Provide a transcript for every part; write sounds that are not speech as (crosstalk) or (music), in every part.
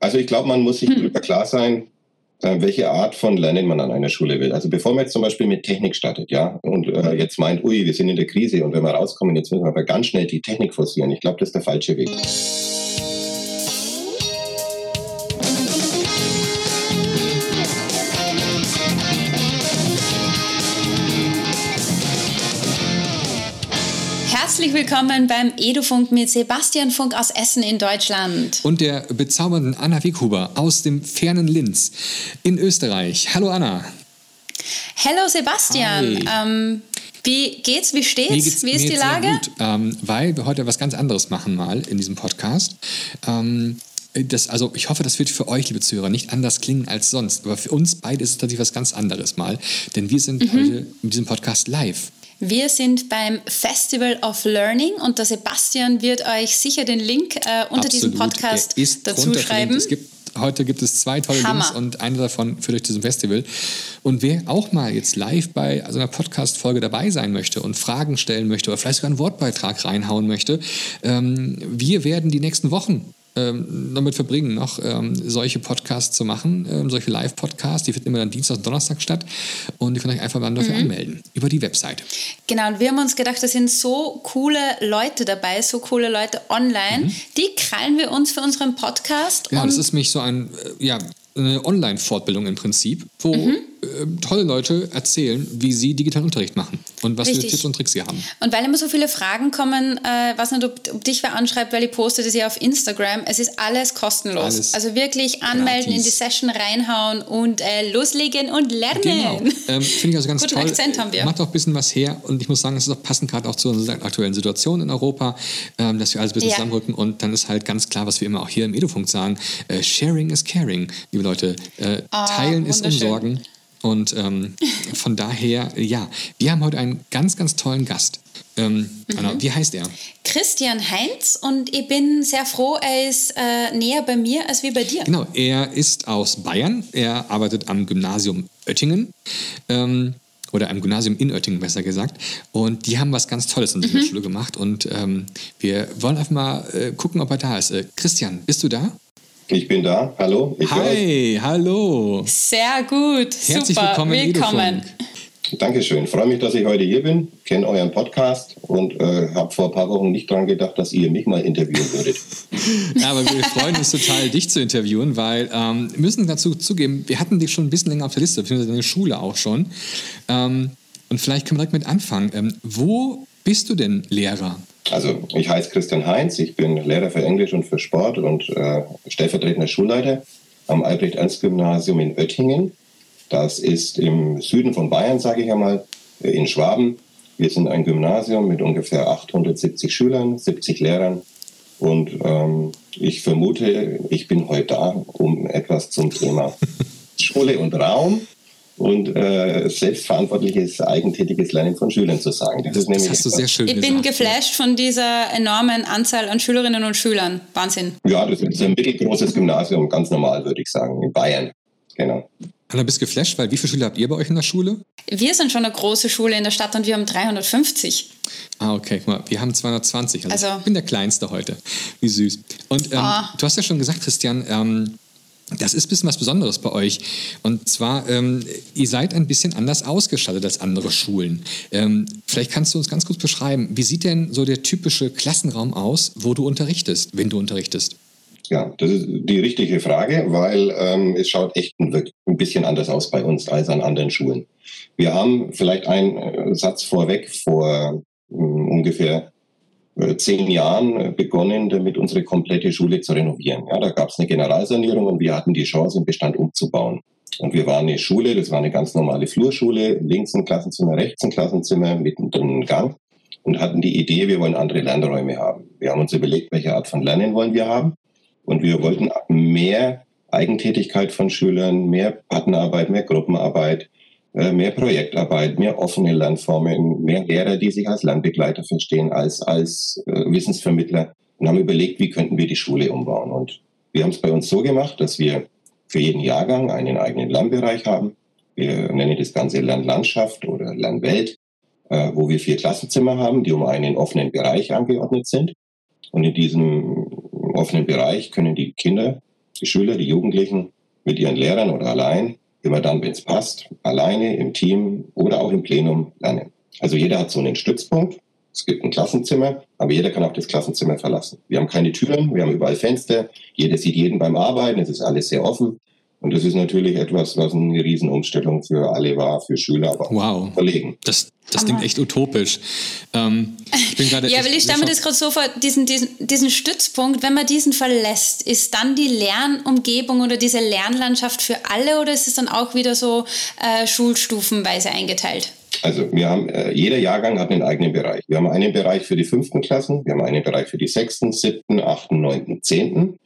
Also ich glaube, man muss sich hm. darüber klar sein, äh, welche Art von Lernen man an einer Schule will. Also bevor man jetzt zum Beispiel mit Technik startet, ja, und äh, jetzt meint, ui, wir sind in der Krise und wenn wir rauskommen, jetzt müssen wir aber ganz schnell die Technik forcieren. Ich glaube, das ist der falsche Weg. Herzlich willkommen beim Edufunk mit Sebastian Funk aus Essen in Deutschland. Und der bezaubernden Anna Wieghuber aus dem fernen Linz in Österreich. Hallo Anna. Hallo Sebastian. Ähm, wie geht's? Wie steht's? Geht's, wie ist die Lage? Gut, ähm, weil wir heute was ganz anderes machen mal in diesem Podcast. Ähm, das, also ich hoffe, das wird für euch, liebe Zuhörer, nicht anders klingen als sonst. Aber für uns beide ist es tatsächlich was ganz anderes mal. Denn wir sind mhm. heute in diesem Podcast live. Wir sind beim Festival of Learning und der Sebastian wird euch sicher den Link äh, unter Absolut. diesem Podcast dazu schreiben. Es gibt heute gibt es zwei tolle Hammer. Links und einer davon führt euch zu diesem Festival. Und wer auch mal jetzt live bei so einer Podcast-Folge dabei sein möchte und Fragen stellen möchte oder vielleicht sogar einen Wortbeitrag reinhauen möchte, ähm, wir werden die nächsten Wochen ähm, damit verbringen, noch ähm, solche Podcasts zu machen, ähm, solche Live-Podcasts. Die finden immer dann Dienstag und Donnerstag statt. Und ihr könnt euch einfach mal dafür mhm. anmelden über die Website. Genau, und wir haben uns gedacht, da sind so coole Leute dabei, so coole Leute online. Mhm. Die krallen wir uns für unseren Podcast. Ja, das ist mich so ein, äh, ja, eine Online-Fortbildung im Prinzip, wo mhm. Äh, tolle Leute erzählen, wie sie digitalen Unterricht machen und was Richtig. für Tipps und Tricks sie haben. Und weil immer so viele Fragen kommen, äh, was nicht, ob, ob, dich wer anschreibt, weil ich poste das ja auf Instagram, es ist alles kostenlos. Alles also wirklich anmelden, gratis. in die Session reinhauen und äh, loslegen und lernen. Genau. (laughs) Ähm, Finde ich also ganz Guten toll. Akzent haben wir. Macht auch ein bisschen was her und ich muss sagen, es ist auch passend gerade auch zu unserer aktuellen Situation in Europa, ähm, dass wir alles ein bisschen ja. zusammenrücken und dann ist halt ganz klar, was wir immer auch hier im Edufunk sagen, äh, Sharing is Caring, liebe Leute. Äh, oh, teilen ist umsorgen. Und ähm, von daher, ja, wir haben heute einen ganz, ganz tollen Gast. Ähm, mhm. Anna, wie heißt er? Christian Heinz und ich bin sehr froh, er ist äh, näher bei mir als wie bei dir. Genau, er ist aus Bayern. Er arbeitet am Gymnasium Oettingen. Ähm, oder am Gymnasium in Oettingen besser gesagt. Und die haben was ganz Tolles in dieser mhm. Schule gemacht. Und ähm, wir wollen einfach mal äh, gucken, ob er da ist. Äh, Christian, bist du da? Ich bin da. Hallo. Ich Hi, hallo. Sehr gut. Herzlich Super. willkommen. willkommen. Dankeschön. Freue mich, dass ich heute hier bin. Kenne euren Podcast und äh, habe vor ein paar Wochen nicht daran gedacht, dass ihr mich mal interviewen würdet. (laughs) (laughs) ja, aber wir freuen uns total, dich zu interviewen, weil ähm, wir müssen dazu zugeben, wir hatten dich schon ein bisschen länger auf der Liste, beziehungsweise in der Schule auch schon. Ähm, und vielleicht können wir direkt mit anfangen. Ähm, wo bist du denn Lehrer? Also ich heiße Christian Heinz, ich bin Lehrer für Englisch und für Sport und äh, stellvertretender Schulleiter am Albrecht-Ernst-Gymnasium in Oettingen. Das ist im Süden von Bayern, sage ich einmal, äh, in Schwaben. Wir sind ein Gymnasium mit ungefähr 870 Schülern, 70 Lehrern. Und ähm, ich vermute, ich bin heute da, um etwas zum Thema (laughs) Schule und Raum und äh, selbstverantwortliches, eigentätiges Lernen von Schülern zu sagen. Das, ist nämlich das hast du sehr schön Ich gesagt. bin geflasht von dieser enormen Anzahl an Schülerinnen und Schülern. Wahnsinn. Ja, das ist ein mittelgroßes Gymnasium, ganz normal, würde ich sagen, in Bayern. Genau. Anna, bist geflasht, weil wie viele Schüler habt ihr bei euch in der Schule? Wir sind schon eine große Schule in der Stadt und wir haben 350. Ah, okay, guck mal, wir haben 220. Also, also ich bin der Kleinste heute. Wie süß. Und ähm, oh. du hast ja schon gesagt, Christian, ähm, das ist ein bisschen was Besonderes bei euch. Und zwar, ähm, ihr seid ein bisschen anders ausgestattet als andere Schulen. Ähm, vielleicht kannst du uns ganz kurz beschreiben, wie sieht denn so der typische Klassenraum aus, wo du unterrichtest, wenn du unterrichtest? Ja, das ist die richtige Frage, weil ähm, es schaut echt ein, bisschen anders aus bei uns als an anderen Schulen. Wir haben vielleicht einen äh, Satz vorweg vor um, ungefähr äh, zehn Jahren äh, begonnen, damit unsere komplette Schule zu renovieren. Ja, da gab es eine Generalsanierung und wir hatten die Chance, den Bestand umzubauen. Und wir waren eine Schule, das war eine ganz normale Flurschule, links ein Klassenzimmer, rechts ein Klassenzimmer, mittendrin ein Gang und hatten die Idee, wir wollen andere Lernräume haben. Wir haben uns überlegt, welche Art von Lernen wollen wir haben und wir wollten mehr Eigentätigkeit von Schülern, mehr Partnerarbeit, mehr Gruppenarbeit, äh, mehr Projektarbeit, mehr offene Lernformen, mehr Lehrer, die sich als Lernbegleiter verstehen, als, als äh, Wissensvermittler und haben überlegt, wie könnten wir die Schule umbauen. Und wir haben es bei uns so gemacht, dass wir für jeden Jahrgang einen eigenen Lernbereich haben. Wir nennen das Ganze Lernlandschaft oder Lernwelt, äh, wo wir vier Klassenzimmer haben, die um einen offenen Bereich angeordnet sind. Und in diesem offenen Bereich können die Kinder die Schüler, die Jugendlichen mit ihren Lehrern oder allein, immer dann, wenn es passt, alleine, im Team oder auch im Plenum lernen. Also jeder hat so einen Stützpunkt. Es gibt ein Klassenzimmer, aber jeder kann auch das Klassenzimmer verlassen. Wir haben keine Türen, wir haben überall Fenster. Jeder sieht jeden beim Arbeiten. Es ist alles sehr offen. Und das ist natürlich etwas, was eine Riesenumstellung für alle war, für Schüler, aber wow. auch Kollegen. Das, das klingt echt utopisch. Ähm, ich bin (laughs) ja, weil ich stelle mir das gerade so vor, diesen, diesen, diesen Stützpunkt, wenn man diesen verlässt, ist dann die Lernumgebung oder diese Lernlandschaft für alle oder ist es dann auch wieder so äh, schulstufenweise eingeteilt? Also wir haben, äh, jeder Jahrgang hat einen eigenen Bereich. Wir haben einen Bereich für die fünften Klassen, wir haben einen Bereich für die sechsten, siebten, achten, neunten, zehnten.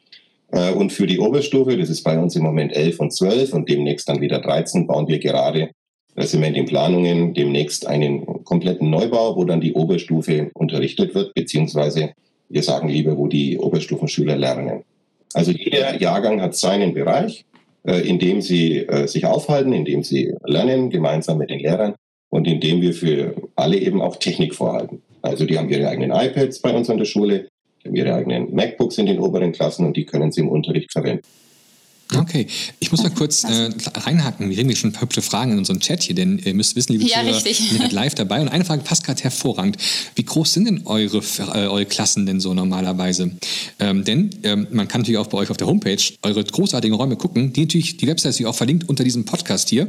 Äh, und für die Oberstufe, das ist bei uns im Moment 11 und 12 und demnächst dann wieder 13, bauen wir gerade, da sind wir in den Planungen, demnächst einen kompletten Neubau, wo dann die Oberstufe unterrichtet wird, beziehungsweise wir sagen lieber, wo die Oberstufenschüler lernen. Also jeder Jahrgang hat seinen Bereich, äh, in dem sie äh, sich aufhalten, in dem sie lernen, gemeinsam mit den Lehrern und in dem wir für alle eben auch Technik vorhalten. Also die haben ihre eigenen iPads bei uns an der Schule, ihre eigenen MacBooks in den oberen Klassen und die können sie im Unterricht verwenden. Okay, ich muss mal kurz äh, reinhaken. Wir haben schon hübsche Fragen in unserem Chat hier, denn ihr müsst wissen, liebe ja, Zuhörer, wir sind live dabei. Und eine Frage passt gerade hervorragend. Wie groß sind denn eure, äh, eure Klassen denn so normalerweise? Ähm, denn ähm, man kann natürlich auch bei euch auf der Homepage eure großartigen Räume gucken. Die natürlich, die Website ist auch verlinkt unter diesem Podcast hier.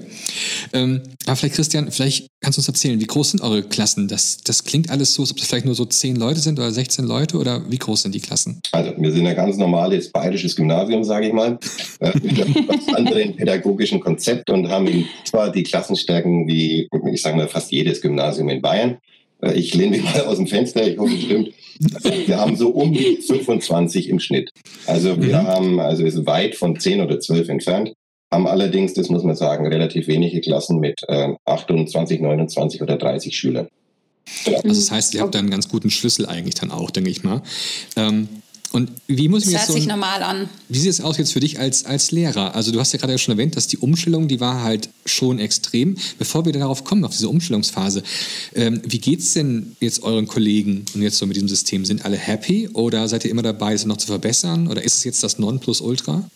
Ähm, aber vielleicht, Christian, vielleicht kannst du uns erzählen, wie groß sind eure Klassen? Das, das klingt alles so, als ob es vielleicht nur so 10 Leute sind oder 16 Leute oder wie groß sind die Klassen? Also, wir sind ein ganz normales bayerisches Gymnasium, sage ich mal. Äh, mit einem ganz anderen pädagogischen Konzept und haben zwar die Klassenstärken wie, ich sage mal, fast jedes Gymnasium in Bayern. Äh, ich lehne mich mal aus dem Fenster, ich hoffe, es stimmt. Wir haben so um die 25 im Schnitt. Also wir mhm. haben, also ist weit von 10 oder 12 entfernt, haben allerdings, das muss man sagen, relativ wenige Klassen mit äh, 28, 29 oder 30 Schülern. Ja. Also das heißt, ihr habt da einen ganz guten Schlüssel eigentlich dann auch, denke ich mal. Ähm, und wie muss ich mir das hört so sich normal an. Wie sieht es aus jetzt für dich als, als Lehrer? Also du hast ja gerade schon erwähnt, dass die Umstellung, die war halt schon extrem. Bevor wir darauf kommen, auf diese Umstellungsphase, ähm, wie geht es denn jetzt euren Kollegen und jetzt so mit diesem System? Sind alle happy oder seid ihr immer dabei, es noch zu verbessern? Oder ist es jetzt das Nonplusultra?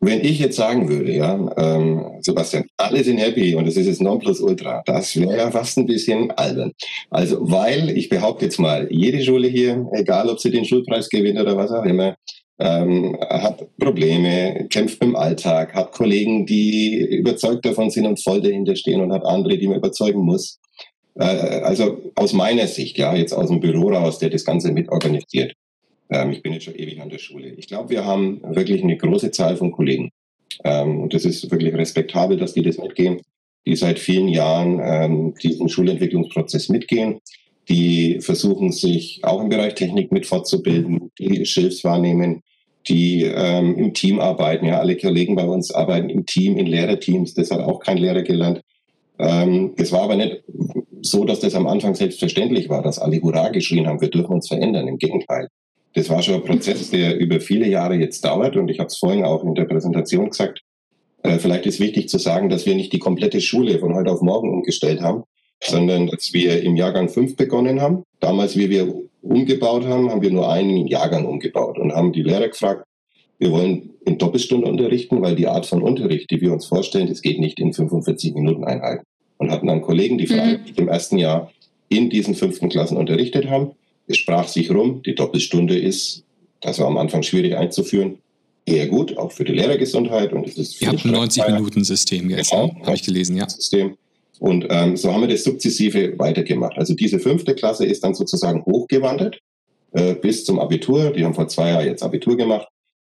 Wenn ich jetzt sagen würde, ja, ähm, Sebastian, alle sind happy und es ist jetzt Nonplusultra, das wäre ja fast ein bisschen albern. Also, weil ich behaupte jetzt mal, jede Schule hier, egal ob sie den Schulpreis gewinnt oder was auch immer, ähm, hat Probleme, kämpft im Alltag, hat Kollegen, die überzeugt davon sind und voll dahinter stehen und hat andere, die man überzeugen muss. Äh, also aus meiner Sicht, ja, jetzt aus dem Büro raus, der das Ganze mitorganisiert, ähm, ich bin jetzt schon ewig an der Schule. Ich glaube, wir haben wirklich eine große Zahl von Kollegen. Ähm, und das ist wirklich respektabel, dass die das mitgehen, die seit vielen Jahren ähm, diesen Schulentwicklungsprozess mitgehen, die versuchen, sich auch im Bereich Technik mit fortzubilden, die Schilfs wahrnehmen, die ähm, im Team arbeiten. Ja, alle Kollegen bei uns arbeiten im Team, in Lehrerteams. Das hat auch kein Lehrer gelernt. Ähm, es war aber nicht so, dass das am Anfang selbstverständlich war, dass alle Hurra geschrien haben, wir dürfen uns verändern. Im Gegenteil. Das war schon ein Prozess, der über viele Jahre jetzt dauert. Und ich habe es vorhin auch in der Präsentation gesagt. Äh, vielleicht ist wichtig zu sagen, dass wir nicht die komplette Schule von heute auf morgen umgestellt haben, sondern dass wir im Jahrgang 5 begonnen haben. Damals, wie wir umgebaut haben, haben wir nur einen Jahrgang umgebaut und haben die Lehrer gefragt, wir wollen in Doppelstunde unterrichten, weil die Art von Unterricht, die wir uns vorstellen, das geht nicht in 45 Minuten Einheiten. Und hatten dann Kollegen, die mhm. im ersten Jahr in diesen fünften Klassen unterrichtet haben es sprach sich rum, die Doppelstunde ist, das war am Anfang schwierig einzuführen, eher gut, auch für die Lehrergesundheit. Und es ist Ihr habt ein 90-Minuten-System jetzt, genau, ne? habe ich gelesen, ja. System. Und ähm, so haben wir das sukzessive weitergemacht. Also diese fünfte Klasse ist dann sozusagen hochgewandert äh, bis zum Abitur. Die haben vor zwei Jahren jetzt Abitur gemacht.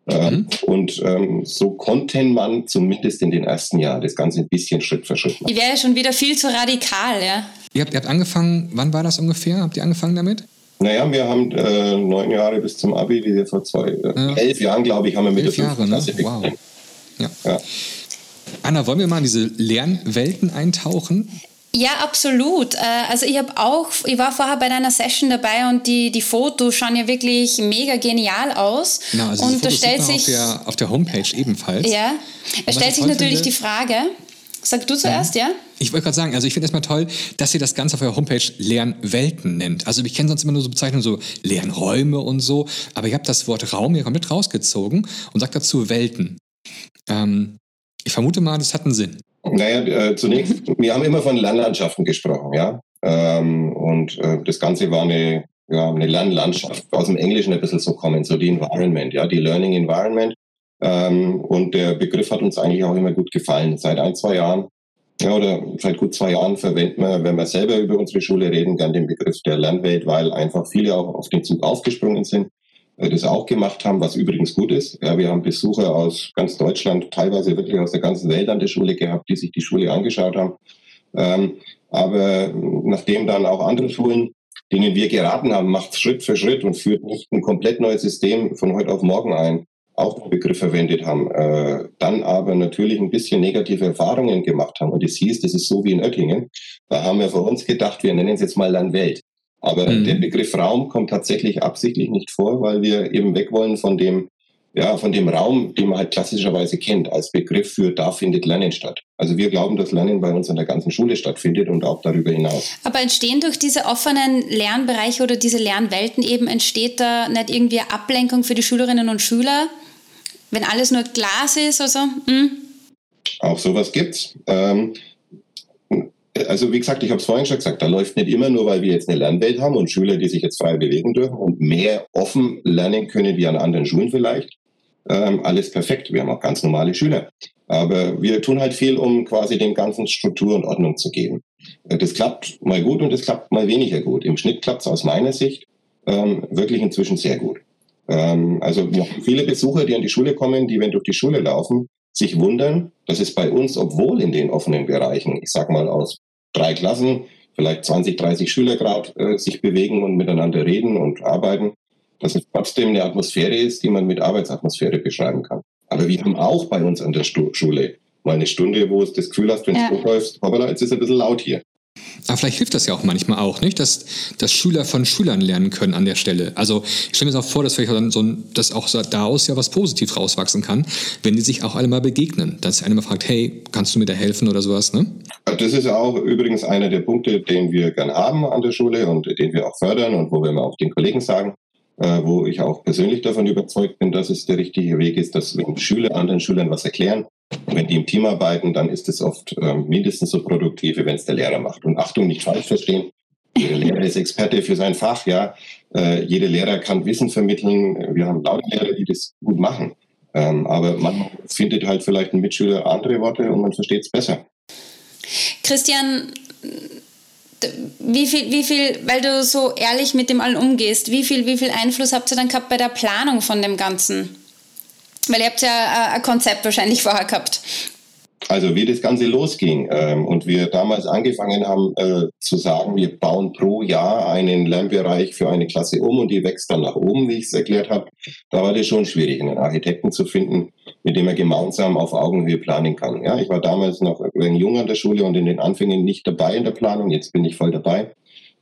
Äh, mhm. Und ähm, so konnte man zumindest in den ersten Jahren das Ganze ein bisschen Schritt für Schritt machen. Die wäre ja schon wieder viel zu radikal, ja. Ihr habt, ihr habt angefangen, wann war das ungefähr? Habt ihr angefangen damit? Naja, wir haben äh, neun Jahre bis zum Abi, wie wir vor zwei, äh, ja. elf Jahren, glaube ich, haben wir mit elf der Jahre, ne? Wow. Ja. ja. Anna, wollen wir mal in diese Lernwelten eintauchen? Ja, absolut. Äh, also ich habe auch, ich war vorher bei deiner Session dabei und die, die Fotos schauen ja wirklich mega genial aus. Genau, also und da stellt sich auf der, auf der Homepage ebenfalls. Ja, es stellt sich natürlich finde, die Frage, Sag du zuerst, ja? Ich wollte gerade sagen, also ich finde erstmal toll, dass ihr das Ganze auf eurer Homepage Lernwelten nennt. Also ich kenne sonst immer nur so Bezeichnungen, so Lernräume und so, aber ihr habt das Wort Raum hier komplett rausgezogen und sagt dazu Welten. Ähm, ich vermute mal, das hat einen Sinn. Naja, äh, zunächst, wir haben immer von Lernlandschaften gesprochen, ja. Ähm, und äh, das Ganze war eine, ja, eine Lernlandschaft, aus dem Englischen ein bisschen so kommen, so die Environment, ja, die Learning Environment. Ähm, und der Begriff hat uns eigentlich auch immer gut gefallen. Seit ein, zwei Jahren, ja, oder seit gut zwei Jahren verwenden wir, wenn wir selber über unsere Schule reden, gern den Begriff der Lernwelt, weil einfach viele auch auf den Zug aufgesprungen sind, äh, das auch gemacht haben, was übrigens gut ist. Ja, wir haben Besucher aus ganz Deutschland, teilweise wirklich aus der ganzen Welt an der Schule gehabt, die sich die Schule angeschaut haben. Ähm, aber nachdem dann auch andere Schulen, denen wir geraten haben, macht Schritt für Schritt und führt nicht ein komplett neues System von heute auf morgen ein, auch den Begriff verwendet haben, äh, dann aber natürlich ein bisschen negative Erfahrungen gemacht haben. Und es hieß, das ist so wie in Oettingen. Da haben wir für uns gedacht, wir nennen es jetzt mal Landwelt. Aber mhm. der Begriff Raum kommt tatsächlich absichtlich nicht vor, weil wir eben weg wollen von dem ja, von dem Raum, den man halt klassischerweise kennt, als Begriff für da findet Lernen statt. Also wir glauben, dass Lernen bei uns an der ganzen Schule stattfindet und auch darüber hinaus. Aber entstehen durch diese offenen Lernbereiche oder diese Lernwelten eben, entsteht da nicht irgendwie Ablenkung für die Schülerinnen und Schüler, wenn alles nur Glas ist oder so? Hm? Auch sowas gibt's. Ähm, also wie gesagt, ich habe es vorhin schon gesagt, da läuft nicht immer nur, weil wir jetzt eine Lernwelt haben und Schüler, die sich jetzt frei bewegen dürfen und mehr offen lernen können wie an anderen Schulen vielleicht, ähm, alles perfekt. Wir haben auch ganz normale Schüler. Aber wir tun halt viel, um quasi dem Ganzen Struktur und Ordnung zu geben. Äh, das klappt mal gut und das klappt mal weniger gut. Im Schnitt klappt es aus meiner Sicht ähm, wirklich inzwischen sehr gut. Ähm, also wir haben viele Besucher, die an die Schule kommen, die, wenn durch die Schule laufen, sich wundern, dass es bei uns, obwohl in den offenen Bereichen, ich sag mal aus drei Klassen, vielleicht 20, 30 Schüler gerade äh, sich bewegen und miteinander reden und arbeiten, dass es trotzdem eine Atmosphäre ist, die man mit Arbeitsatmosphäre beschreiben kann. Aber wir haben auch bei uns an der Stu Schule mal eine Stunde, wo es das Gefühl hast, wenn ja. du hochläufst, hoppala, jetzt ist es ein bisschen laut hier. Aber vielleicht hilft das ja auch manchmal auch, nicht? Dass, dass Schüler von Schülern lernen können an der Stelle. Also ich stelle mir das auch vor, dass vielleicht dann so ein, dass auch daraus ja was positiv rauswachsen kann, wenn die sich auch alle mal begegnen. Dass einer mal fragt, hey, kannst du mir da helfen oder sowas, ne? Das ist auch übrigens einer der Punkte, den wir gern haben an der Schule und den wir auch fördern und wo wir mal auch den Kollegen sagen, äh, wo ich auch persönlich davon überzeugt bin, dass es der richtige Weg ist, dass wenn Schüler anderen Schülern was erklären, wenn die im Team arbeiten, dann ist es oft äh, mindestens so produktiv, wie wenn es der Lehrer macht. Und Achtung, nicht falsch verstehen. Jeder Lehrer ist Experte für sein Fach, ja. Äh, jeder Lehrer kann Wissen vermitteln. Wir haben laute Lehrer, die das gut machen. Ähm, aber man findet halt vielleicht ein Mitschüler andere Worte und man versteht es besser. Christian, wie viel, wie viel, weil du so ehrlich mit dem allen umgehst, wie viel, wie viel Einfluss habt ihr dann gehabt bei der Planung von dem Ganzen? Weil ihr habt ja äh, ein Konzept wahrscheinlich vorher gehabt. Also wie das Ganze losging ähm, und wir damals angefangen haben äh, zu sagen, wir bauen pro Jahr einen Lernbereich für eine Klasse um und die wächst dann nach oben, wie ich es erklärt habe, da war das schon schwierig, einen Architekten zu finden, mit dem er gemeinsam auf Augenhöhe planen kann. Ja, ich war damals noch jung an der Schule und in den Anfängen nicht dabei in der Planung, jetzt bin ich voll dabei.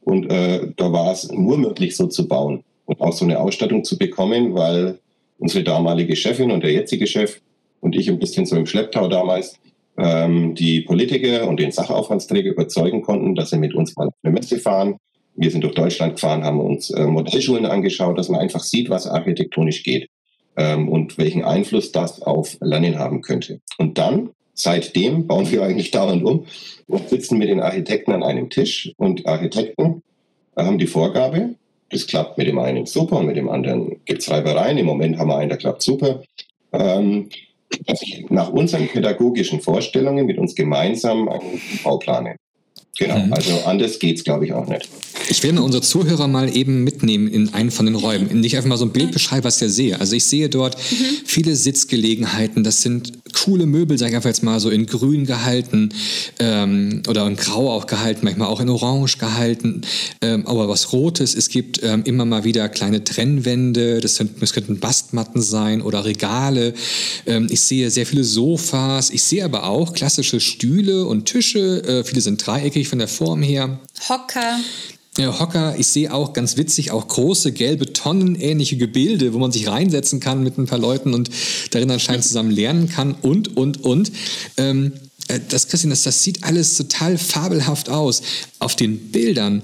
Und äh, da war es nur möglich, so zu bauen und auch so eine Ausstattung zu bekommen, weil unsere damalige Chefin und der jetzige Chef und ich ein bisschen so im Schlepptau damals ähm, die Politiker und den Sachaufwandsträger überzeugen konnten, dass sie mit uns mal auf eine Messe fahren. Wir sind durch Deutschland gefahren, haben uns äh, Modellschulen angeschaut, dass man einfach sieht, was architektonisch geht ähm, und welchen Einfluss das auf Lernen haben könnte. Und dann, seitdem, bauen wir eigentlich dauernd um und sitzen mit den Architekten an einem Tisch und Architekten haben die Vorgabe, das klappt mit dem einen super mit dem anderen gibt es Reibereien. Im Moment haben wir einen, der klappt super. Ähm, ich nach unseren pädagogischen Vorstellungen mit uns gemeinsam einen Bau plane. Genau, mhm. also anders geht es, glaube ich, auch nicht. Ich werde unsere Zuhörer mal eben mitnehmen in einen von den Räumen. Nicht einfach mal so ein Bild beschreiben, was ich sehe. Also ich sehe dort mhm. viele Sitzgelegenheiten. Das sind coole Möbel, sage ich einfach jetzt mal so in grün gehalten ähm, oder in grau auch gehalten, manchmal auch in orange gehalten, ähm, aber was rotes. Es gibt ähm, immer mal wieder kleine Trennwände. Das, sind, das könnten Bastmatten sein oder Regale. Ähm, ich sehe sehr viele Sofas. Ich sehe aber auch klassische Stühle und Tische. Äh, viele sind dreieckig von der Form her. Hocker. Hocker, ich sehe auch ganz witzig auch große gelbe Tonnenähnliche Gebilde, wo man sich reinsetzen kann mit ein paar Leuten und darin anscheinend zusammen lernen kann und, und, und. Ähm, äh, das, Christian, das, das sieht alles total fabelhaft aus. Auf den Bildern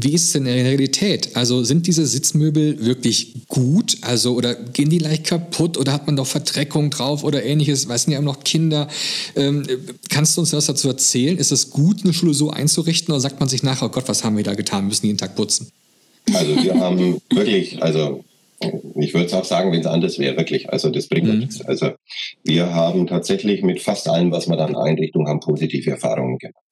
wie ist es denn in der Realität? Also sind diese Sitzmöbel wirklich gut? Also oder gehen die leicht kaputt oder hat man doch Verdreckung drauf oder ähnliches? Weißen ja auch noch Kinder. Ähm, kannst du uns was dazu erzählen? Ist es gut, eine Schule so einzurichten oder sagt man sich nachher, oh Gott, was haben wir da getan? Wir müssen jeden Tag putzen. Also wir haben wirklich, also ich würde es auch sagen, wenn es anders wäre, wirklich. Also das bringt mhm. nichts. Also wir haben tatsächlich mit fast allem, was wir dann Einrichtungen haben, positive Erfahrungen gemacht.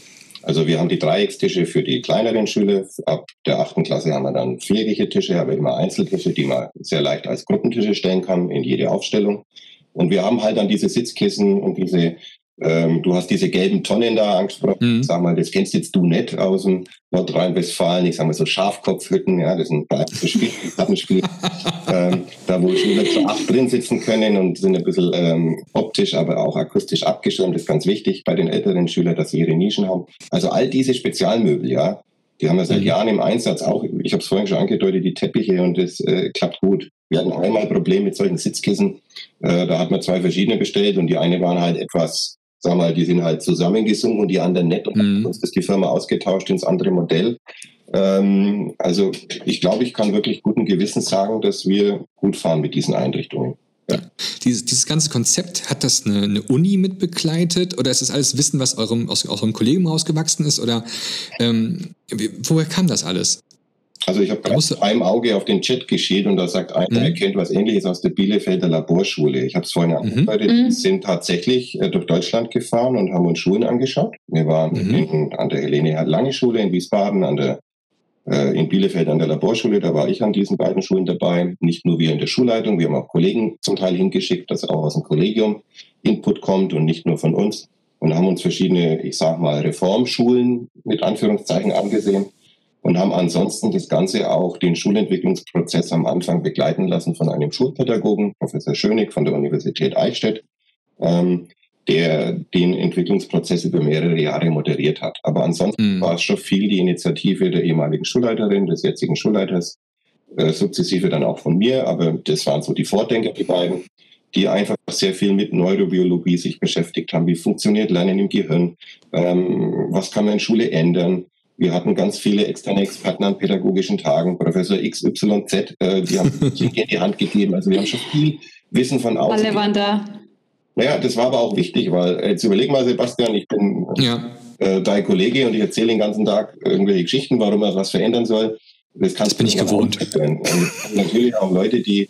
Also wir haben die Dreieckstische für die kleineren Schüler. Ab der achten Klasse haben wir dann viereckige Tische, aber immer Einzeltische, die man sehr leicht als Gruppentische stellen kann in jede Aufstellung. Und wir haben halt dann diese Sitzkissen und diese ähm, du hast diese gelben Tonnen da angesprochen. Mhm. Sag mal, das kennst jetzt du nicht aus dem Nordrhein-Westfalen. Ich sag mal so Schafkopfhütten, ja, das sind ein Spiel, (laughs) Kartenspiel, ähm, da wo Schüler zu acht drin sitzen können und sind ein bisschen ähm, optisch, aber auch akustisch abgeschirmt. Das ist ganz wichtig bei den älteren Schülern, dass sie ihre Nischen haben. Also all diese Spezialmöbel, ja, die haben wir seit mhm. Jahren im Einsatz. Auch, ich habe es vorhin schon angedeutet, die Teppiche und das äh, klappt gut. Wir hatten einmal ein Problem mit solchen Sitzkissen. Äh, da hat man zwei verschiedene bestellt und die eine waren halt etwas sag mal, die sind halt zusammengesungen und die anderen nicht. Und mhm. uns ist die Firma ausgetauscht ins andere Modell. Ähm, also ich glaube, ich kann wirklich guten Gewissens sagen, dass wir gut fahren mit diesen Einrichtungen. Ja. Dieses, dieses ganze Konzept, hat das eine, eine Uni mit begleitet oder ist das alles Wissen, was eurem, aus, aus eurem Kollegen rausgewachsen ist? Oder ähm, woher kam das alles? Also ich habe gerade mit einem Auge auf den Chat geschielt und da sagt einer, mhm. er kennt was ähnliches aus der Bielefelder Laborschule. Ich habe es vorhin mhm. angedeutet, mhm. sind tatsächlich äh, durch Deutschland gefahren und haben uns Schulen angeschaut. Wir waren mhm. in, an der Helene Lange Schule in Wiesbaden, an der äh, in Bielefeld an der Laborschule, da war ich an diesen beiden Schulen dabei. Nicht nur wir in der Schulleitung, wir haben auch Kollegen zum Teil hingeschickt, dass auch aus dem Kollegium Input kommt und nicht nur von uns. Und haben uns verschiedene, ich sag mal, Reformschulen mit Anführungszeichen angesehen und haben ansonsten das Ganze auch den Schulentwicklungsprozess am Anfang begleiten lassen von einem Schulpädagogen, Professor Schönig von der Universität Eichstätt, ähm, der den Entwicklungsprozess über mehrere Jahre moderiert hat. Aber ansonsten mhm. war es schon viel die Initiative der ehemaligen Schulleiterin, des jetzigen Schulleiters, äh, sukzessive dann auch von mir, aber das waren so die Vordenker, die beiden, die einfach sehr viel mit Neurobiologie sich beschäftigt haben. Wie funktioniert Lernen im Gehirn? Ähm, was kann man in Schule ändern? Wir hatten ganz viele externe Experten an pädagogischen Tagen, Professor XYZ, äh, die haben (laughs) in die Hand gegeben. Also wir haben schon viel Wissen von außen. Alle waren da. Naja, das war aber auch wichtig, weil äh, jetzt überleg mal, Sebastian, ich bin ja. äh, dein Kollege und ich erzähle den ganzen Tag irgendwelche Geschichten, warum er was verändern soll. Das, kannst das bin ich gewohnt. Natürlich auch Leute, die,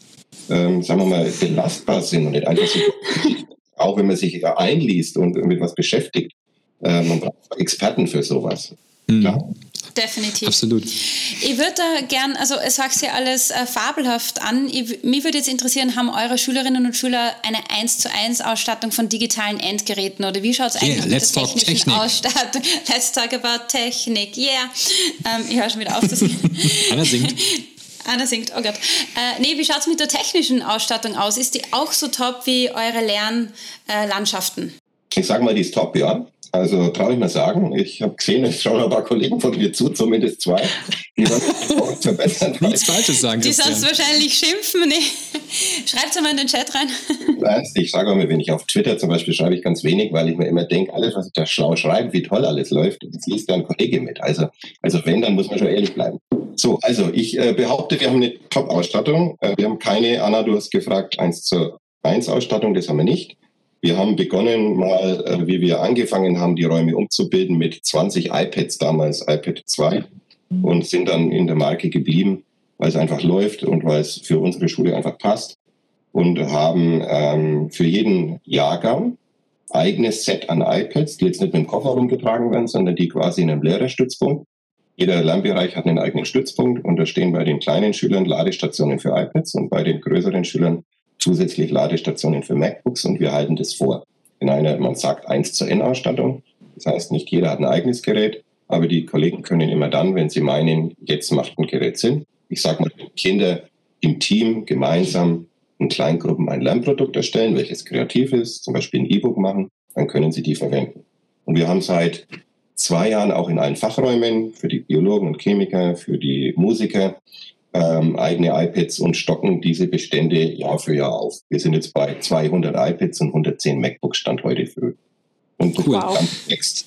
ähm, sagen wir mal, belastbar sind und nicht einfach so, (laughs) auch wenn man sich einliest und mit was beschäftigt. Äh, man braucht Experten für sowas. Mhm. Klar. Definitiv. Absolut. Ich würde da gern, also es sagt ja alles äh, fabelhaft an. Ich, mich würde jetzt interessieren, haben eure Schülerinnen und Schüler eine 1 zu 1 Ausstattung von digitalen Endgeräten oder wie schaut es eigentlich yeah, mit der technischen Technik. Ausstattung? Let's talk about Technik, yeah. Ähm, ich höre schon wieder auf zu (laughs) singen. Anna singt. (laughs) Anna singt, oh Gott. Äh, nee, wie schaut es mit der technischen Ausstattung aus? Ist die auch so top wie eure Lernlandschaften? Äh, ich sage mal, die ist top, ja. Also traue ich mal sagen, ich habe gesehen, es schauen ein paar Kollegen von mir zu, zumindest zwei, die wollen auch verbessern. Nichts Falsches sagen. Die sonst wahrscheinlich schimpfen. Nee. Schreibt es mal in den Chat rein. Nein, ich sage auch mal, wenn ich auf Twitter zum Beispiel schreibe ich ganz wenig, weil ich mir immer denke, alles, was ich da schlau schreibe, wie toll alles läuft, das liest ja ein Kollege mit. Also, also wenn, dann muss man schon ehrlich bleiben. So, also ich äh, behaupte, wir haben eine Top-Ausstattung. Äh, wir haben keine, Anna, du hast gefragt, 1 zu 1 Ausstattung, das haben wir nicht. Wir haben begonnen mal, äh, wie wir angefangen haben, die Räume umzubilden mit 20 iPads damals, iPad 2 und sind dann in der Marke geblieben, weil es einfach läuft und weil es für unsere Schule einfach passt und haben ähm, für jeden Jahrgang eigenes Set an iPads, die jetzt nicht mit dem Koffer rumgetragen werden, sondern die quasi in einem Lehrerstützpunkt. Jeder Lernbereich hat einen eigenen Stützpunkt und da stehen bei den kleinen Schülern Ladestationen für iPads und bei den größeren Schülern zusätzlich Ladestationen für MacBooks und wir halten das vor. In einer, man sagt, 1 zu N Ausstattung. Das heißt, nicht jeder hat ein eigenes Gerät, aber die Kollegen können immer dann, wenn sie meinen, jetzt macht ein Gerät Sinn. Ich sage mal, Kinder im Team gemeinsam in Kleingruppen ein Lernprodukt erstellen, welches kreativ ist, zum Beispiel ein E-Book machen, dann können sie die verwenden. Und wir haben seit zwei Jahren auch in allen Fachräumen für die Biologen und Chemiker, für die Musiker ähm, eigene iPads und stocken diese Bestände Jahr für Jahr auf. Wir sind jetzt bei 200 iPads und 110 MacBooks Stand heute früh. Und cool. Text.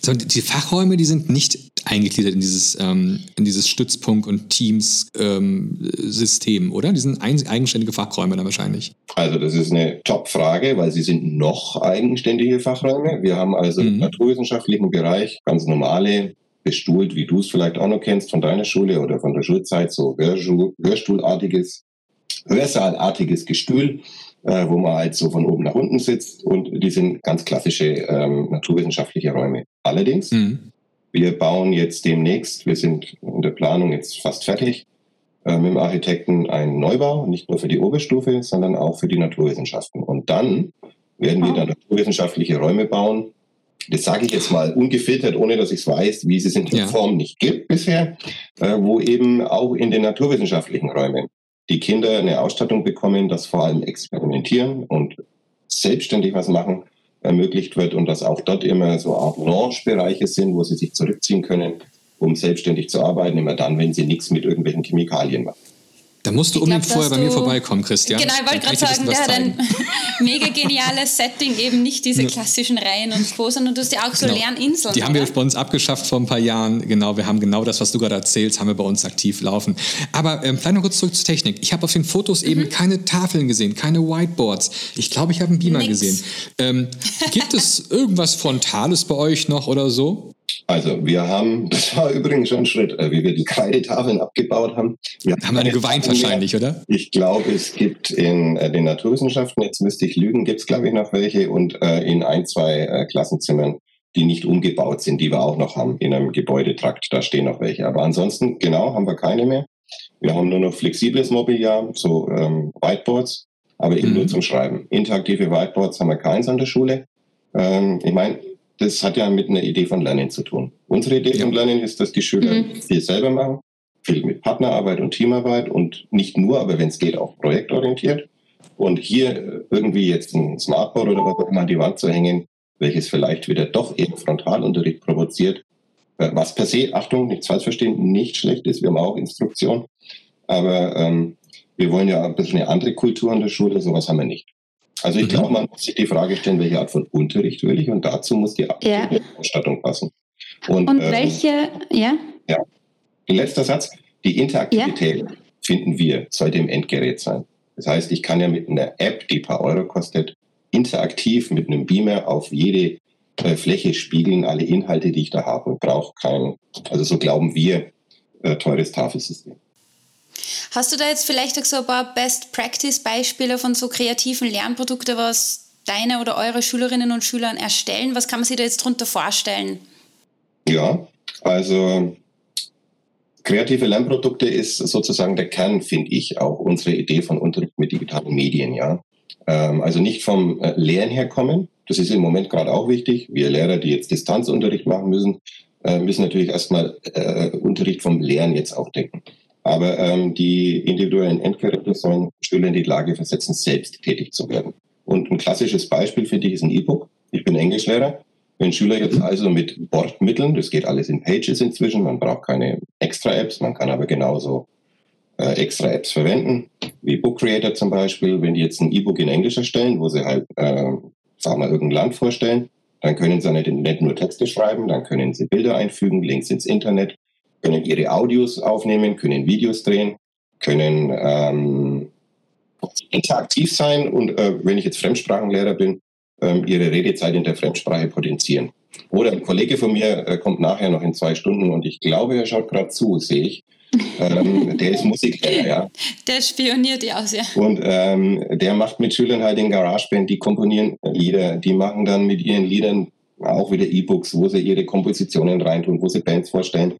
So, die Fachräume, die sind nicht eingegliedert in dieses, ähm, in dieses Stützpunkt- und Teams-System, ähm, oder? Die sind ein, eigenständige Fachräume dann wahrscheinlich. Also das ist eine Top-Frage, weil sie sind noch eigenständige Fachräume. Wir haben also mhm. im naturwissenschaftlichen Bereich ganz normale, bestuhlt, wie du es vielleicht auch noch kennst von deiner Schule oder von der Schulzeit, so Hörstuhl, Hörstuhlartiges, Hörsaalartiges Gestühl äh, wo man halt so von oben nach unten sitzt und die sind ganz klassische ähm, naturwissenschaftliche Räume. Allerdings, mhm. wir bauen jetzt demnächst, wir sind in der Planung jetzt fast fertig, äh, mit dem Architekten einen Neubau, nicht nur für die Oberstufe, sondern auch für die Naturwissenschaften. Und dann werden wir dann naturwissenschaftliche Räume bauen. Das sage ich jetzt mal ungefiltert, ohne dass ich es weiß, wie es es in der ja. Form nicht gibt bisher, äh, wo eben auch in den naturwissenschaftlichen Räumen die Kinder eine Ausstattung bekommen, dass vor allem experimentieren und selbstständig was machen ermöglicht wird und dass auch dort immer so Art Launch-Bereiche sind, wo sie sich zurückziehen können, um selbstständig zu arbeiten, immer dann, wenn sie nichts mit irgendwelchen Chemikalien machen. Da musst du unbedingt vorher bei mir vorbeikommen, Christian. Genau, ich wollte gerade sagen, der hat ein (laughs) mega geniales Setting, eben nicht diese klassischen Reihen und Co., sondern du hast ja auch so genau. Lerninseln. Die haben wir bei uns abgeschafft vor ein paar Jahren. Genau, wir haben genau das, was du gerade erzählst, haben wir bei uns aktiv laufen. Aber ähm, vielleicht noch kurz zurück zur Technik. Ich habe auf den Fotos mhm. eben keine Tafeln gesehen, keine Whiteboards. Ich glaube, ich habe einen Beamer Nix. gesehen. Ähm, gibt es (laughs) irgendwas Frontales bei euch noch oder so? Also wir haben, (laughs) das war übrigens schon ein Schritt, äh, wie wir die Kreidetafeln abgebaut haben. Wir haben eine geweint wahrscheinlich, oder? Ich glaube, es gibt in äh, den Naturwissenschaften, jetzt müsste ich lügen, gibt es glaube ich noch welche und äh, in ein, zwei Klassenzimmern, die nicht umgebaut sind, die wir auch noch haben in einem Gebäudetrakt, da stehen noch welche. Aber ansonsten, genau, haben wir keine mehr. Wir haben nur noch flexibles Mobiliar, so ähm, Whiteboards, aber eben mhm. nur zum Schreiben. Interaktive Whiteboards haben wir keins an der Schule. Ähm, ich meine, das hat ja mit einer Idee von Lernen zu tun. Unsere Idee ja. von Lernen ist, dass die Schüler mhm. viel selber machen, viel mit Partnerarbeit und Teamarbeit und nicht nur, aber wenn es geht, auch projektorientiert. Und hier irgendwie jetzt ein Smartboard oder was auch immer an die Wand zu hängen, welches vielleicht wieder doch eher Frontalunterricht provoziert, äh, was per se, Achtung, nichts falsch verstehen, nicht schlecht ist. Wir haben auch Instruktion. Aber ähm, wir wollen ja ein bisschen eine andere Kultur an der Schule, sowas haben wir nicht. Also ich mhm. glaube, man muss sich die Frage stellen, welche Art von Unterricht will ich und dazu muss die ja. Ausstattung passen. Und, und ähm, welche, ja? Ja. Letzter Satz, die Interaktivität, ja. finden wir, sollte im Endgerät sein. Das heißt, ich kann ja mit einer App, die ein paar Euro kostet, interaktiv mit einem Beamer auf jede äh, Fläche spiegeln, alle Inhalte, die ich da habe und brauche kein, also so glauben wir, äh, teures Tafelsystem. Hast du da jetzt vielleicht auch so ein paar Best-Practice-Beispiele von so kreativen Lernprodukten, was deine oder eure Schülerinnen und Schüler erstellen? Was kann man sich da jetzt darunter vorstellen? Ja, also kreative Lernprodukte ist sozusagen der Kern, finde ich, auch unsere Idee von Unterricht mit digitalen Medien. Ja, ähm, also nicht vom äh, Lehren her kommen. Das ist im Moment gerade auch wichtig. Wir Lehrer, die jetzt Distanzunterricht machen müssen, äh, müssen natürlich erstmal äh, Unterricht vom Lehren jetzt auch denken. Aber ähm, die individuellen Endgeräte sollen Schüler in die Lage versetzen, selbst tätig zu werden. Und ein klassisches Beispiel für dich ist ein E-Book. Ich bin Englischlehrer. Wenn Schüler jetzt also mit Bordmitteln, das geht alles in Pages inzwischen, man braucht keine extra Apps, man kann aber genauso äh, extra Apps verwenden, wie Book Creator zum Beispiel. Wenn die jetzt ein E-Book in Englisch erstellen, wo sie halt, äh, sagen wir, irgendein Land vorstellen, dann können sie nicht nur Texte schreiben, dann können sie Bilder einfügen, Links ins Internet, können ihre Audios aufnehmen, können Videos drehen, können ähm, interaktiv sein und äh, wenn ich jetzt Fremdsprachenlehrer bin, ähm, ihre Redezeit in der Fremdsprache potenzieren. Oder ein Kollege von mir äh, kommt nachher noch in zwei Stunden und ich glaube, er schaut gerade zu, sehe ich. ähm, der ist Musiklehrer, ja. (laughs) Der spioniert ja aus, ja. Und ähm, der macht mit Schülern halt den GarageBand, die komponieren Lieder, die machen dann mit ihren Liedern auch wieder E-Books, wo sie ihre Kompositionen reintun, wo sie Bands vorstellen.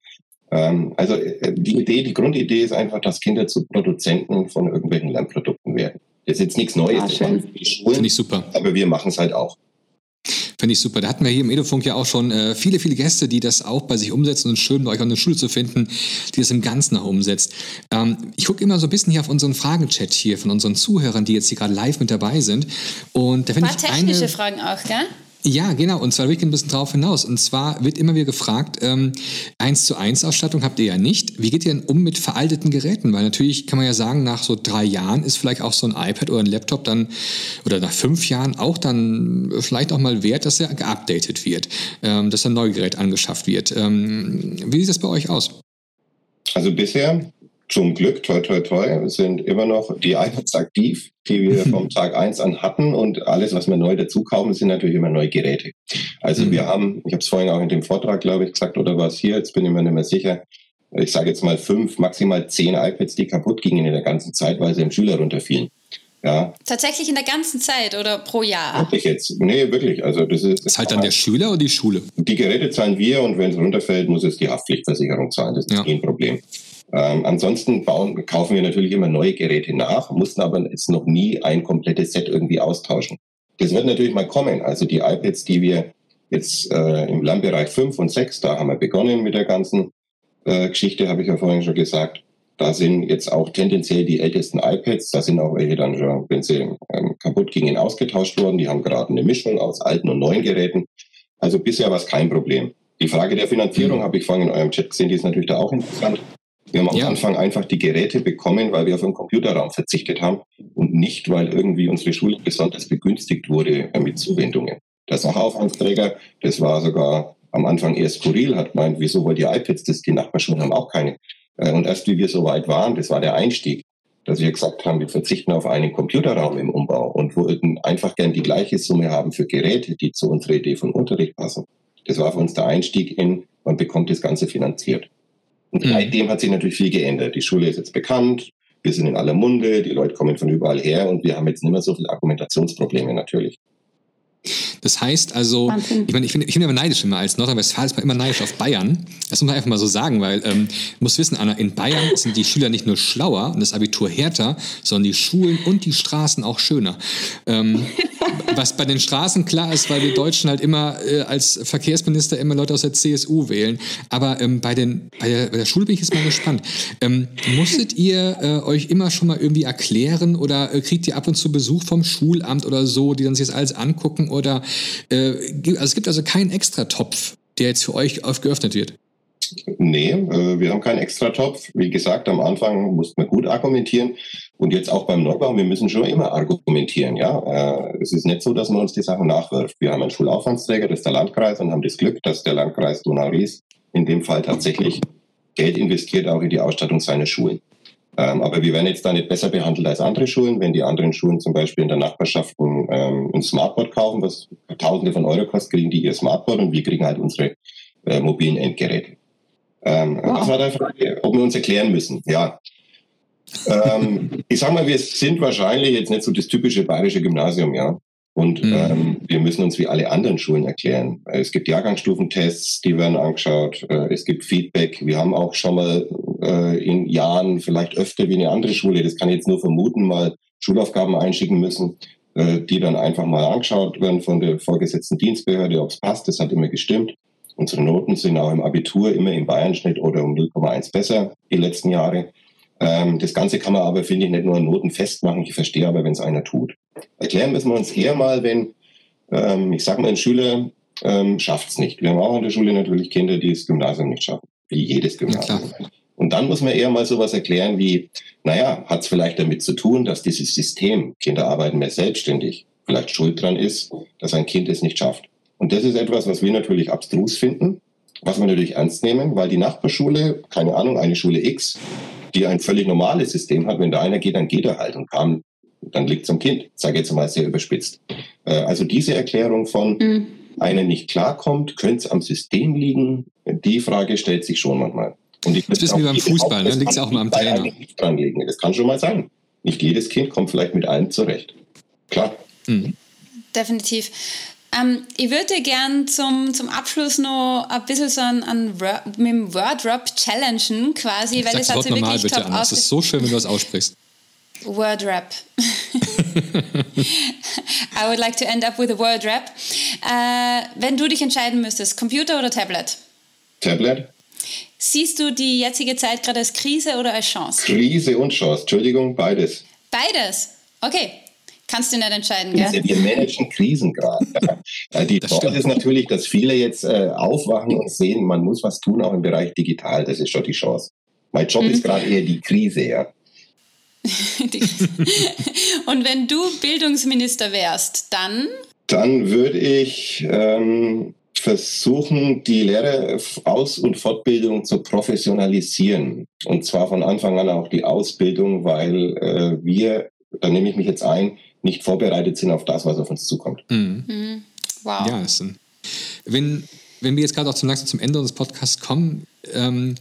Ähm, also äh, die Idee, die Grundidee ist einfach, dass Kinder zu Produzenten von irgendwelchen Lernprodukten werden. Das ist jetzt nichts Neues. Ah, Finde ich super. Aber wir machen es halt auch. Finde ich super. Da hatten wir hier im Edofunk ja auch schon äh, viele, viele Gäste, die das auch bei sich umsetzen und schön bei euch an der Schule zu finden, die das im Ganzen auch umsetzt. Ähm, ich gucke immer so ein bisschen hier auf unseren Fragenchat hier von unseren Zuhörern, die jetzt hier gerade live mit dabei sind. Und da finde ich technische eine, Fragen auch, gell? Ja, genau. Und zwar wirklich ein bisschen drauf hinaus. Und zwar wird immer wieder gefragt, ähm, 1 zu 1 Ausstattung habt ihr ja nicht. Wie geht ihr denn um mit veralteten Geräten? Weil natürlich kann man ja sagen, nach so drei Jahren ist vielleicht auch so ein iPad oder ein Laptop dann, oder nach fünf Jahren auch dann vielleicht auch mal wert, dass er geupdatet wird, ähm, dass ein neues Gerät angeschafft wird. Ähm, wie sieht das bei euch aus? Also bisher zum Glück, toi, toi, toi, sind immer noch die iPads aktiv, die wir vom Tag eins an hatten. Und alles, was wir neu dazu kaufen, sind natürlich immer neue Geräte. Also mhm. wir haben, ich habe es vorhin auch in dem Vortrag, glaube ich, gesagt, oder war es hier, jetzt bin ich mir nicht mehr sicher, ich sage jetzt mal fünf, maximal zehn iPads, die kaputt gingen in der ganzen Zeit, weil sie im Schüler runterfielen. Ja. Tatsächlich in der ganzen Zeit oder pro Jahr? Wirklich jetzt? Nee, wirklich. Also das ist. Das zahlt dann der Schüler oder die Schule? Die Geräte zahlen wir und wenn es runterfällt, muss es die Haftpflichtversicherung zahlen. Das ist ja. kein Problem. Ähm, ansonsten bauen, kaufen wir natürlich immer neue Geräte nach, mussten aber jetzt noch nie ein komplettes Set irgendwie austauschen. Das wird natürlich mal kommen. Also die iPads, die wir jetzt äh, im Lernbereich 5 und 6, da haben wir begonnen mit der ganzen äh, Geschichte, habe ich ja vorhin schon gesagt. Da sind jetzt auch tendenziell die ältesten iPads, da sind auch welche dann schon, wenn sie ähm, kaputt gingen, ausgetauscht worden. Die haben gerade eine Mischung aus alten und neuen Geräten. Also bisher war es kein Problem. Die Frage der Finanzierung mhm. habe ich vorhin in eurem Chat gesehen, die ist natürlich da auch interessant. Wir haben am ja. Anfang einfach die Geräte bekommen, weil wir auf einen Computerraum verzichtet haben und nicht, weil irgendwie unsere Schule besonders begünstigt wurde äh, mit Zuwendungen. Der Sachaufwandsträger, das war sogar am Anfang eher skurril, hat gemeint, wieso wollt ihr iPads, das die Nachbarschulen haben auch keine. Äh, und erst wie wir so weit waren, das war der Einstieg, dass wir gesagt haben, wir verzichten auf einen Computerraum im Umbau und wollten einfach gern die gleiche Summe haben für Geräte, die zu unserer Idee von Unterricht passen. Das war für uns der Einstieg in, man bekommt das Ganze finanziert. Und mhm. seitdem hat sich natürlich viel geändert. Die Schule ist jetzt bekannt, wir sind in aller Munde, die Leute kommen von überall her und wir haben jetzt nicht mehr so viele Argumentationsprobleme natürlich. Das heißt also, Wahnsinn. ich, meine, ich, bin, ich bin immer neidisch immer als Nordrhein-Westfalen ist man immer neidisch auf Bayern. Das muss man einfach mal so sagen, weil ähm, muss wissen, Anna, in Bayern sind die Schüler nicht nur schlauer und das Abitur härter, sondern die Schulen und die Straßen auch schöner. Ähm, (laughs) was bei den Straßen klar ist, weil die Deutschen halt immer äh, als Verkehrsminister immer Leute aus der CSU wählen. Aber ähm, bei, den, bei, der, bei der Schule bin ich jetzt mal gespannt. Ähm, musstet ihr äh, euch immer schon mal irgendwie erklären oder äh, kriegt ihr ab und zu Besuch vom Schulamt oder so, die dann sich das alles angucken oder äh, also es gibt also keinen Extratopf, der jetzt für euch geöffnet wird. Nee, äh, wir haben keinen Extratopf. Wie gesagt, am Anfang mussten wir gut argumentieren und jetzt auch beim Neubau, wir müssen schon immer argumentieren. Ja, äh, Es ist nicht so, dass man uns die Sachen nachwirft. Wir haben einen Schulaufwandsträger, das ist der Landkreis und haben das Glück, dass der Landkreis Donau-Ries in dem Fall tatsächlich Geld investiert, auch in die Ausstattung seiner Schulen. Ähm, aber wir werden jetzt da nicht besser behandelt als andere Schulen, wenn die anderen Schulen zum Beispiel in der Nachbarschaft ein, ähm, ein Smartboard kaufen, was Tausende von Euro kostet, kriegen die ihr Smartboard und wir kriegen halt unsere äh, mobilen Endgeräte. Ähm, wow. Was war die Frage? Ob wir uns erklären müssen? Ja. ähm, ich sag mal, wir sind wahrscheinlich jetzt nicht so das typische bayerische Gymnasium, ja. Und mhm. ähm, wir müssen uns wie alle anderen Schulen erklären. Es gibt Jahrgangsstufentests, die werden angeschaut. Äh, es gibt Feedback. Wir haben auch schon mal äh, in Jahren vielleicht öfter wie eine andere Schule, das kann ich jetzt nur vermuten, mal Schulaufgaben einschicken müssen, äh, die dann einfach mal angeschaut werden von der vorgesetzten Dienstbehörde, ob es passt. Das hat immer gestimmt. Unsere Noten sind auch im Abitur immer im Bayernschnitt oder um 0,1 besser die letzten Jahre. Ähm, das Ganze kann man aber, finde ich, nicht nur an Noten festmachen. Ich verstehe aber, wenn es einer tut. Erklären müssen wir uns eher mal, wenn, ähm, ich sage mal, ein Schüler ähm, schafft es nicht. Wir haben auch an der Schule natürlich Kinder, die das Gymnasium nicht schaffen, wie jedes Gymnasium. Ja, und dann muss man eher mal sowas erklären wie, naja, hat es vielleicht damit zu tun, dass dieses System, Kinder arbeiten mehr selbstständig, vielleicht schuld dran ist, dass ein Kind es nicht schafft. Und das ist etwas, was wir natürlich abstrus finden, was wir natürlich ernst nehmen, weil die Nachbarschule, keine Ahnung, eine Schule X, die ein völlig normales System hat, wenn da einer geht, dann geht er halt und kam, dann liegt es am Kind, sage jetzt mal sehr überspitzt. Äh, also diese Erklärung von, mhm. einer nicht klarkommt, könnte es am System liegen, die Frage stellt sich schon manchmal. Und ich das wissen wir beim Fußball, ne? liegt es auch mal am Trainer. Dran liegen. Das kann schon mal sein. Nicht jedes Kind kommt vielleicht mit allem zurecht. Klar. Mhm. Definitiv. Ähm, ich würde gern zum, zum Abschluss noch ein bisschen so an, an mit dem Word-Rap challengen, quasi, weil das hat sich wirklich bitte, top. Das ist so schön, wenn du das aussprichst. Word-Rap. (laughs) I would like to end up with a Word-Rap. Äh, wenn du dich entscheiden müsstest, Computer oder Tablet? Tablet. Siehst du die jetzige Zeit gerade als Krise oder als Chance? Krise und Chance, Entschuldigung, beides. Beides? Okay, Kannst du nicht entscheiden, gell? Wir managen Krisen gerade. (laughs) Die Chance ist natürlich, dass viele jetzt äh, aufwachen und sehen, man muss was tun, auch im Bereich digital. Das ist schon die Chance. Mein Job mhm. ist gerade eher die Krise, ja. (laughs) und wenn du Bildungsminister wärst, dann? Dann würde ich ähm, versuchen, die Lehreraus- und Fortbildung zu professionalisieren. Und zwar von Anfang an auch die Ausbildung, weil äh, wir, da nehme ich mich jetzt ein, nicht vorbereitet sind auf das, was auf uns zukommt. Mhm. Mhm. Wow. Ja, ist ein, wenn, wenn wir jetzt gerade auch zum, langsam zum Ende unseres Podcasts kommen, ähm,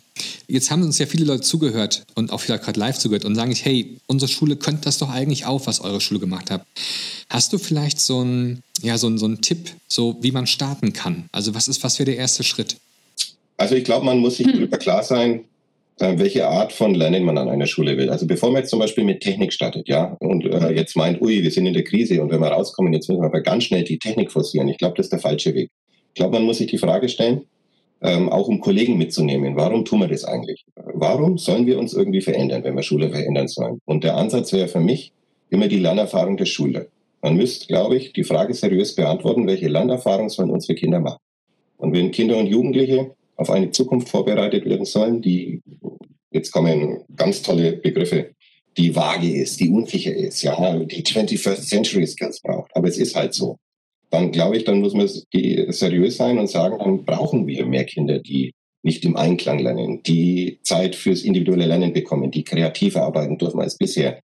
jetzt haben uns ja viele Leute zugehört und auch vielleicht gerade live zugehört und sagen, hey, unsere Schule könnte das doch eigentlich auch, was eure Schule gemacht hat. Hast du vielleicht so einen ja, so, so einen Tipp, so wie man starten kann? Also was ist, was wäre der erste Schritt? Also ich glaube, man muss sich hm. darüber klar sein, welche Art von Lernen man an einer Schule will. Also bevor man jetzt zum Beispiel mit Technik startet, ja, und äh, jetzt meint, ui, wir sind in der Krise und wenn wir rauskommen, jetzt müssen wir aber ganz schnell die Technik forcieren. Ich glaube, das ist der falsche Weg. Ich glaube, man muss sich die Frage stellen, ähm, auch um Kollegen mitzunehmen. Warum tun wir das eigentlich? Warum sollen wir uns irgendwie verändern, wenn wir Schule verändern sollen? Und der Ansatz wäre für mich immer die Lernerfahrung der Schule. Man müsste, glaube ich, die Frage seriös beantworten, welche Lernerfahrung sollen unsere Kinder machen? Und wenn Kinder und Jugendliche auf eine Zukunft vorbereitet werden sollen, die, jetzt kommen ganz tolle Begriffe, die vage ist, die unsicher ist, ja, die 21st Century Skills braucht. Aber es ist halt so dann glaube ich, dann muss man seriös sein und sagen, dann brauchen wir mehr Kinder, die nicht im Einklang lernen, die Zeit fürs individuelle Lernen bekommen, die kreativer arbeiten dürfen als bisher,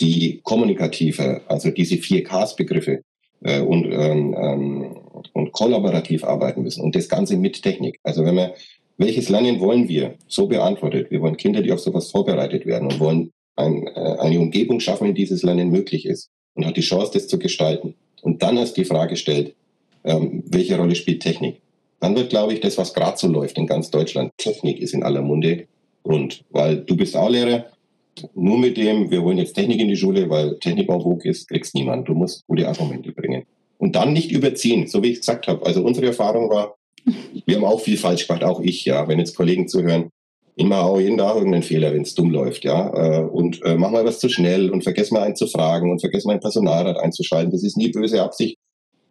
die kommunikativer, also diese vier Ks-Begriffe äh, und, ähm, ähm, und kollaborativ arbeiten müssen und das Ganze mit Technik. Also wenn wir, welches Lernen wollen wir? So beantwortet. Wir wollen Kinder, die auf sowas vorbereitet werden und wollen ein, äh, eine Umgebung schaffen, in dieses Lernen möglich ist und hat die Chance, das zu gestalten und dann erst die Frage stellt, ähm, welche Rolle spielt Technik? Dann wird, glaube ich, das, was gerade so läuft in ganz Deutschland, Technik ist in aller Munde rund. Weil du bist auch Lehrer, nur mit dem, wir wollen jetzt Technik in die Schule, weil Technik auf Vogue ist, kriegst niemand. Du musst gute Argumente bringen. Und dann nicht überziehen, so wie ich gesagt habe. Also unsere Erfahrung war, (laughs) wir haben auch viel falsch gemacht, auch ich, ja. Wenn jetzt Kollegen zuhören, immer auch jeden Tag irgendeinen Fehler, wenn es dumm läuft, ja. Äh, und äh, mach mal was zu schnell und vergiss mal einen zu fragen und vergiss mal ein Personalrat einzuschalten. Das ist nie böse Absicht.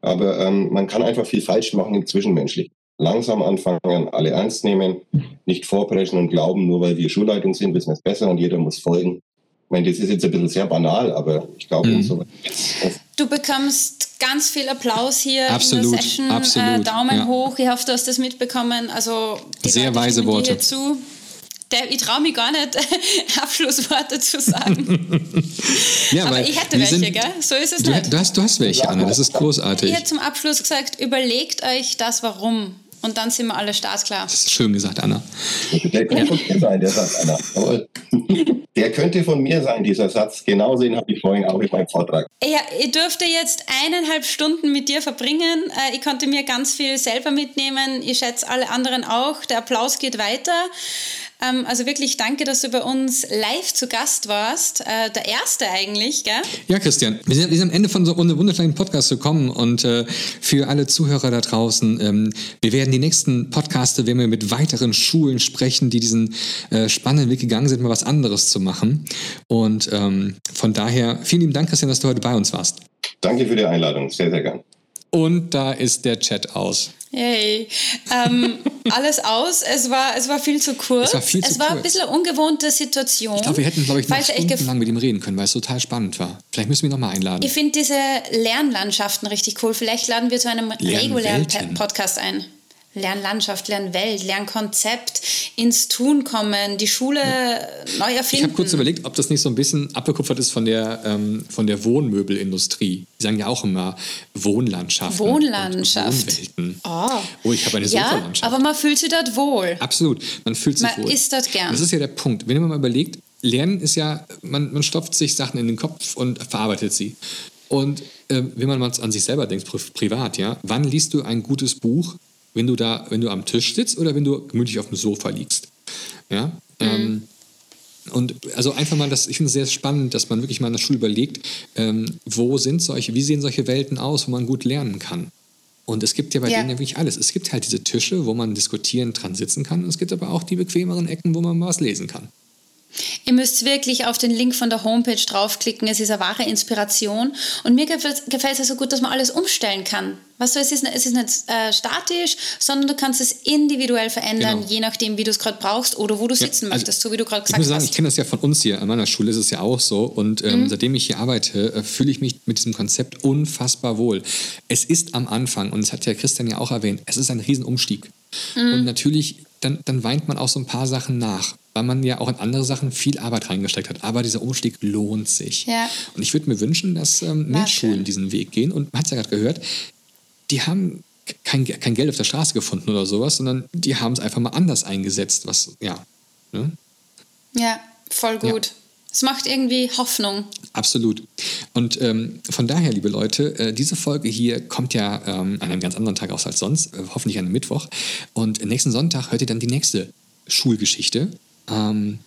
Aber ähm, man kann einfach viel falsch machen im Zwischenmenschlichen. Langsam anfangen, alle ernst nehmen, nicht vorpreschen und glauben, nur weil wir Schulleitung sind, wissen wir es besser und jeder muss folgen. Ich meine, das ist jetzt ein bisschen sehr banal, aber ich glaube, mhm. so Du bekommst ganz viel Applaus hier absolut, in der Session. Absolut, äh, Daumen ja. hoch. Ich hoffe, du hast das mitbekommen. Also sehr Leute weise Worte. Zu der, ich traue mich gar nicht, (laughs) Abschlussworte zu sagen. (laughs) ja, aber ich hätte welche, sind, gell? So ist es du, nicht. Du hast, du hast welche, Anna, das ist großartig. Ich hätte zum Abschluss gesagt, überlegt euch das Warum. Und dann sind wir alle startklar. Das ist schön gesagt, Anna. Der könnte von mir sein, der Satz, Anna. Der könnte von mir sein, dieser Satz. Genau den habe ich vorhin auch in meinem Vortrag. Ja, ich durfte jetzt eineinhalb Stunden mit dir verbringen. Äh, ich konnte mir ganz viel selber mitnehmen. Ich schätze alle anderen auch. Der Applaus geht weiter. Ähm, also wirklich danke, dass du bei uns live zu Gast warst. Äh, der erste eigentlich, gell? Ja, Christian. Wir sind, wir sind am Ende von so einem wunderschönen Podcast gekommen und äh, für alle Zuhörer da draußen, ähm, wir werden die nächsten Podcaste, wenn wir mit weiteren Schulen sprechen, die diesen äh, spannenden Weg gegangen sind, mal was anderes zu machen. Und ähm, von daher vielen lieben Dank, Christian, dass du heute bei uns warst. Danke für die Einladung. Sehr, sehr gern. Und da ist der Chat aus. Yay. Ähm, (laughs) alles aus. Es war, es war viel zu kurz. Es war, viel zu es war kurz. ein bisschen eine ungewohnte Situation. Ich glaube, wir hätten, glaube ich, noch stundenlang mit ihm reden können, weil es total spannend war. Vielleicht müssen wir ihn nochmal einladen. Ich finde diese Lernlandschaften richtig cool. Vielleicht laden wir zu einem regulären Podcast ein. Lernlandschaft, Lernwelt, Lernkonzept, ins Tun kommen, die Schule ja. neu erfinden. Ich habe kurz überlegt, ob das nicht so ein bisschen abgekupfert ist von der, ähm, von der Wohnmöbelindustrie. Die sagen ja auch immer Wohnlandschaft. Wohnlandschaft. Wohnwelten. Oh. oh, ich habe eine ja, Sofalandschaft. aber man fühlt sich dort wohl. Absolut, man fühlt sich man wohl. Man ist dort gern. Das ist ja der Punkt. Wenn man mal überlegt, Lernen ist ja, man, man stopft sich Sachen in den Kopf und verarbeitet sie. Und äh, wenn man mal an sich selber denkt, privat, ja, wann liest du ein gutes Buch, wenn du da, wenn du am Tisch sitzt oder wenn du gemütlich auf dem Sofa liegst. Ja. Mhm. Ähm, und also einfach mal, das, ich finde es sehr spannend, dass man wirklich mal in der Schule überlegt, ähm, wo sind solche, wie sehen solche Welten aus, wo man gut lernen kann. Und es gibt ja bei ja. denen ja wirklich alles. Es gibt halt diese Tische, wo man diskutieren dran sitzen kann. Und es gibt aber auch die bequemeren Ecken, wo man was lesen kann. Ihr müsst wirklich auf den Link von der Homepage draufklicken. Es ist eine wahre Inspiration. Und mir gefällt es also gut, dass man alles umstellen kann. Weißt du, es ist, es ist nicht äh, statisch, sondern du kannst es individuell verändern, genau. je nachdem, wie du es gerade brauchst oder wo du sitzen ja, also möchtest, so wie du gerade gesagt ich muss sagen, hast. Ich kenne das ja von uns hier. An meiner Schule ist es ja auch so. Und ähm, mhm. seitdem ich hier arbeite, äh, fühle ich mich mit diesem Konzept unfassbar wohl. Es ist am Anfang, und das hat ja Christian ja auch erwähnt, es ist ein Riesenumstieg. Mhm. Und natürlich, dann, dann weint man auch so ein paar Sachen nach weil man ja auch in andere Sachen viel Arbeit reingesteckt hat. Aber dieser Umstieg lohnt sich. Ja. Und ich würde mir wünschen, dass ähm, mehr Schulen diesen Weg gehen. Und man hat es ja gerade gehört, die haben kein, kein Geld auf der Straße gefunden oder sowas, sondern die haben es einfach mal anders eingesetzt. Was, ja. Ne? Ja, voll gut. Ja. Es macht irgendwie Hoffnung. Absolut. Und ähm, von daher, liebe Leute, äh, diese Folge hier kommt ja ähm, an einem ganz anderen Tag aus als sonst, äh, hoffentlich an einem Mittwoch. Und nächsten Sonntag hört ihr dann die nächste Schulgeschichte. Ähm,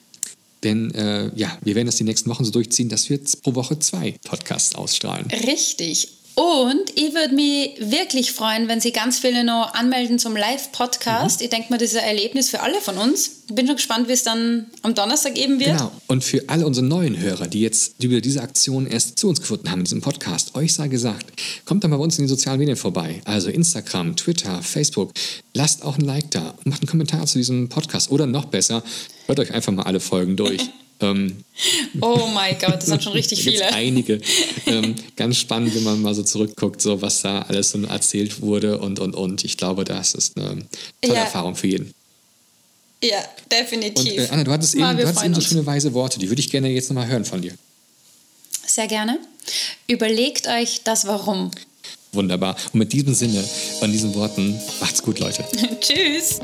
denn äh, ja, wir werden das die nächsten Wochen so durchziehen, dass wir pro Woche zwei Podcasts ausstrahlen. Richtig. Und ich würde mich wirklich freuen, wenn Sie ganz viele noch anmelden zum Live-Podcast. Mhm. Ich denke mal, das ist ein Erlebnis für alle von uns. Ich bin schon gespannt, wie es dann am Donnerstag geben wird. Genau. Und für alle unsere neuen Hörer, die jetzt über diese Aktion erst zu uns gefunden haben in diesem Podcast, euch sei gesagt, kommt mal bei uns in den sozialen Medien vorbei. Also Instagram, Twitter, Facebook. Lasst auch ein Like da und macht einen Kommentar zu diesem Podcast. Oder noch besser, hört euch einfach mal alle Folgen durch. (laughs) Ähm, oh mein Gott, das sind schon (laughs) richtig viele. einige. (laughs) Ähm, ganz spannend, wenn man mal so zurückguckt, so was da alles so erzählt wurde und und und. Ich glaube, das ist eine tolle ja. Erfahrung für jeden. Ja, definitiv. Und, äh, Anna, du hattest, eben, du hattest eben so schöne weise Worte, die würde ich gerne jetzt nochmal hören von dir. Sehr gerne. Überlegt euch das Warum. Wunderbar. Und mit diesem Sinne, von diesen Worten, macht's gut, Leute. (laughs) Tschüss.